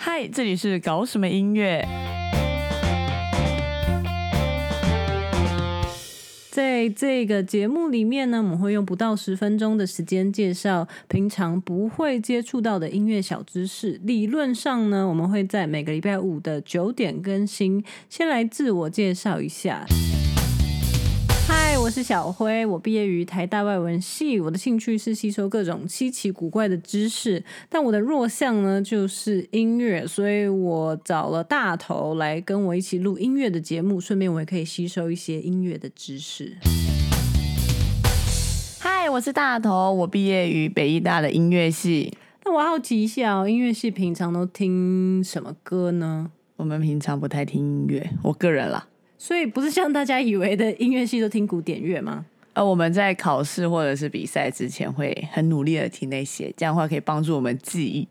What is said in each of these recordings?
嗨，这里是搞什么音乐？在这个节目里面呢，我们会用不到十分钟的时间介绍平常不会接触到的音乐小知识。理论上呢，我们会在每个礼拜五的九点更新。先来自我介绍一下。嗨，我是小辉，我毕业于台大外文系，我的兴趣是吸收各种稀奇古怪的知识，但我的弱项呢就是音乐，所以我找了大头来跟我一起录音乐的节目，顺便我也可以吸收一些音乐的知识。嗨，我是大头，我毕业于北艺大的音乐系。那我好奇一下哦，音乐系平常都听什么歌呢？我们平常不太听音乐，我个人啦。所以不是像大家以为的音乐系都听古典乐吗？呃，我们在考试或者是比赛之前会很努力的听那些，这样的话可以帮助我们记忆。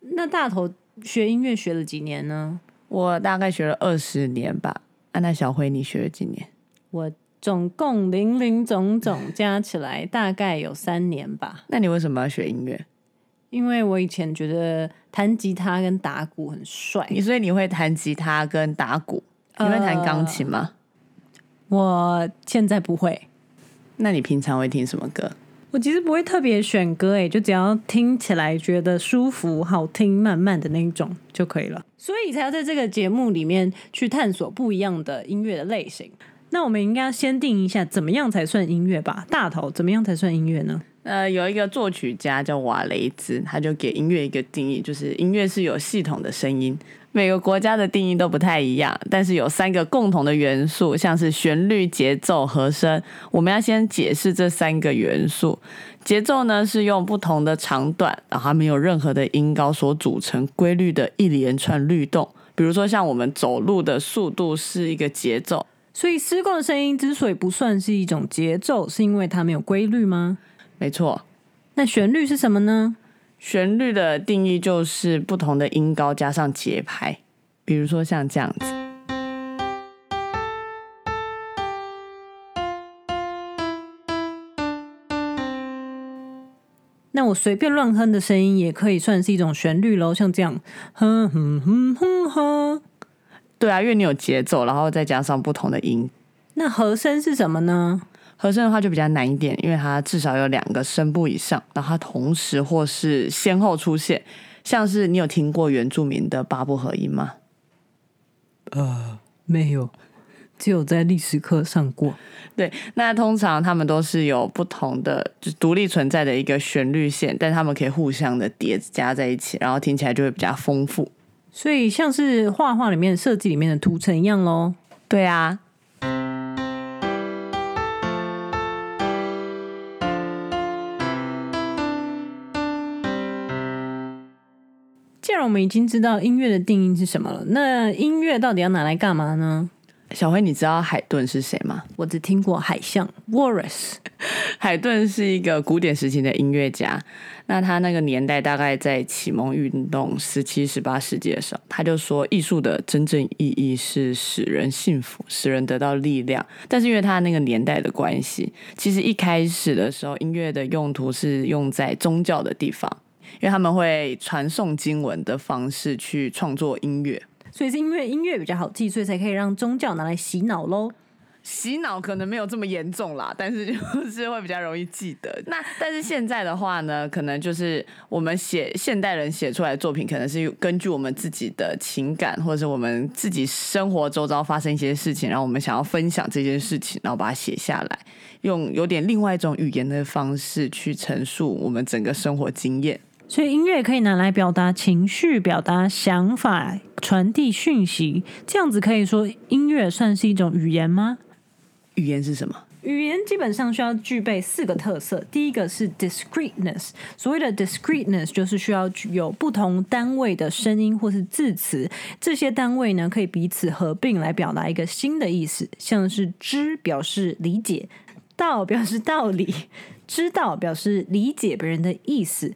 那大头学音乐学了几年呢？我大概学了二十年吧。啊，那小辉你学了几年？我总共零零总总加起来大概有三年吧。那你为什么要学音乐？因为我以前觉得弹吉他跟打鼓很帅。你所以你会弹吉他跟打鼓？你会弹钢琴吗？我现在不会。那你平常会听什么歌？我其实不会特别选歌，哎，就只要听起来觉得舒服、好听、慢慢的那一种就可以了。所以才要在这个节目里面去探索不一样的音乐的类型。那我们应该先定一下，怎么样才算音乐吧？大头，怎么样才算音乐呢？呃，有一个作曲家叫瓦雷兹，他就给音乐一个定义，就是音乐是有系统的声音。每个国家的定义都不太一样，但是有三个共同的元素，像是旋律、节奏、和声。我们要先解释这三个元素。节奏呢是用不同的长短，然后没有任何的音高所组成规律的一连串律动。比如说像我们走路的速度是一个节奏，所以施工的声音之所以不算是一种节奏，是因为它没有规律吗？没错。那旋律是什么呢？旋律的定义就是不同的音高加上节拍，比如说像这样子。那我随便乱哼的声音也可以算是一种旋律喽，像这样，哼哼哼哼哼。对啊，因为你有节奏，然后再加上不同的音。那和声是什么呢？和声的话就比较难一点，因为它至少有两个声部以上，然后它同时或是先后出现。像是你有听过原住民的八部合音吗？呃，没有，只有在历史课上过。对，那通常他们都是有不同的，就独立存在的一个旋律线，但他们可以互相的叠加在一起，然后听起来就会比较丰富。所以像是画画里面设计里面的图层一样喽。对啊。既然我们已经知道音乐的定义是什么了，那音乐到底要拿来干嘛呢？小辉，你知道海顿是谁吗？我只听过海象 Waris。海顿是一个古典时期的音乐家，那他那个年代大概在启蒙运动十七、十八世纪的时候，他就说艺术的真正意义是使人幸福，使人得到力量。但是因为他那个年代的关系，其实一开始的时候，音乐的用途是用在宗教的地方。因为他们会传送经文的方式去创作音乐，所以是因为音乐比较好记，所以才可以让宗教拿来洗脑喽。洗脑可能没有这么严重啦，但是就是会比较容易记得。那但是现在的话呢，可能就是我们写现代人写出来的作品，可能是根据我们自己的情感，或者是我们自己生活周遭发生一些事情，然后我们想要分享这件事情，然后把它写下来，用有点另外一种语言的方式去陈述我们整个生活经验。所以音乐可以拿来表达情绪、表达想法、传递讯息，这样子可以说音乐算是一种语言吗？语言是什么？语言基本上需要具备四个特色。第一个是 discreteness，所谓的 discreteness 就是需要有不同单位的声音或是字词，这些单位呢可以彼此合并来表达一个新的意思，像是知表示理解，道表示道理，知道表示理解别人的意思。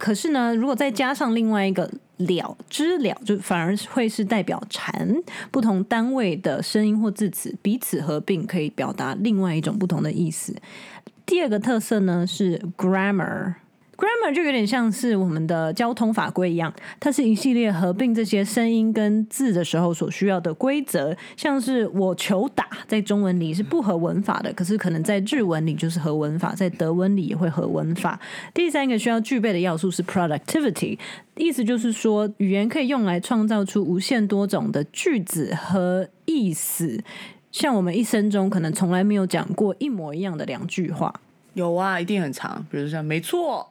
可是呢，如果再加上另外一个了知了，就反而会是代表禅，不同单位的声音或字词彼此合并，可以表达另外一种不同的意思。第二个特色呢是 grammar，Grammar 就有点像是我们的交通法规一样，它是一系列合并这些声音跟字的时候所需要的规则。像是我求打，在中文里是不合文法的，可是可能在日文里就是合文法，在德文里也会合文法。第三个需要具备的要素是 productivity，意思就是说语言可以用来创造出无限多种的句子和意思。像我们一生中可能从来没有讲过一模一样的两句话。有啊，一定很长，比如像“没错”。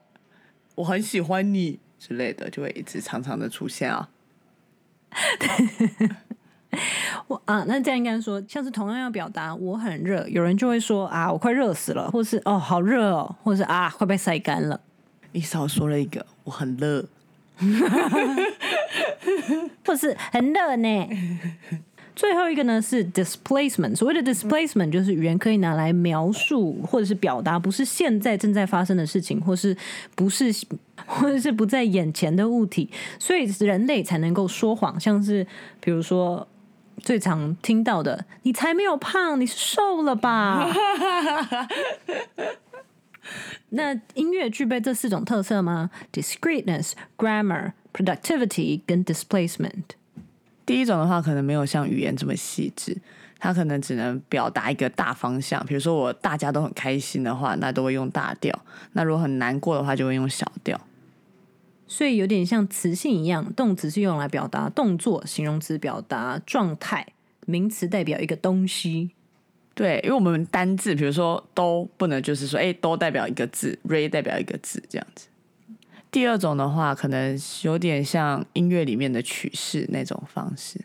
我很喜欢你之类的，就会一直常常的出现啊。我啊，那这样应该说，像是同样要表达我很热，有人就会说啊，我快热死了，或是哦好热哦，或是啊快被晒干了。你少说了一个，我很热，或是很热呢。最后一个呢是 displacement，所谓的 displacement 就是语言可以拿来描述或者是表达不是现在正在发生的事情，或是不是 或者是不在眼前的物体，所以人类才能够说谎，像是比如说最常听到的“你才没有胖，你是瘦了吧？” 那音乐具备这四种特色吗？discreteness、grammar、productivity 跟 displacement。第一种的话，可能没有像语言这么细致，它可能只能表达一个大方向。比如说，我大家都很开心的话，那都会用大调；那如果很难过的话，就会用小调。所以有点像词性一样，动词是用来表达动作，形容词表达状态，名词代表一个东西。对，因为我们单字，比如说都不能就是说，哎，都代表一个字，re 代表一个字这样子。第二种的话，可能有点像音乐里面的曲式那种方式。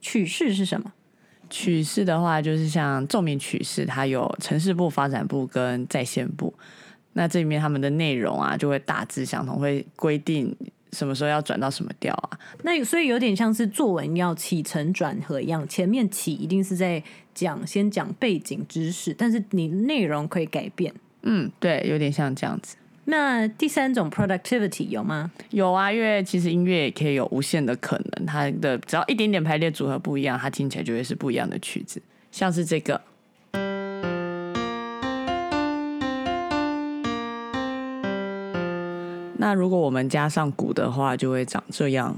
曲式是什么？曲式的话，就是像奏鸣曲式，它有城市部、发展部跟在线部。那这里面他们的内容啊，就会大致相同，会规定什么时候要转到什么调啊。那所以有点像是作文要起承转合一样，前面起一定是在讲先讲背景知识，但是你内容可以改变。嗯，对，有点像这样子。那第三种 productivity 有吗？有啊，因为其实音乐也可以有无限的可能，它的只要一点点排列组合不一样，它听起来就会是不一样的曲子。像是这个，那如果我们加上鼓的话，就会长这样。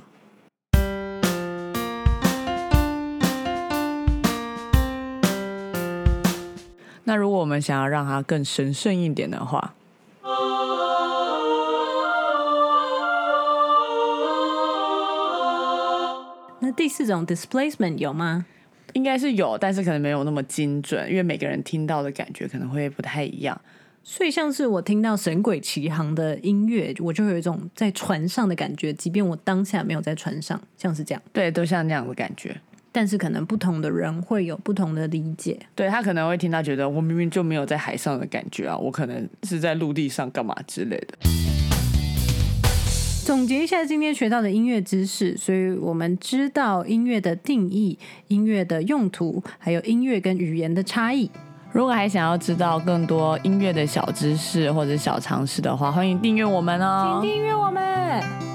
那如果我们想要让它更神圣一点的话，那第四种 displacement 有吗？应该是有，但是可能没有那么精准，因为每个人听到的感觉可能会不太一样。所以像是我听到《神鬼奇航》的音乐，我就有一种在船上的感觉，即便我当下没有在船上，像是这样。对，都像那样的感觉。但是可能不同的人会有不同的理解。对他可能会听到觉得我明明就没有在海上的感觉啊，我可能是在陆地上干嘛之类的。总结一下今天学到的音乐知识，所以我们知道音乐的定义、音乐的用途，还有音乐跟语言的差异。如果还想要知道更多音乐的小知识或者小常识的话，欢迎订阅我们哦！请订阅我们。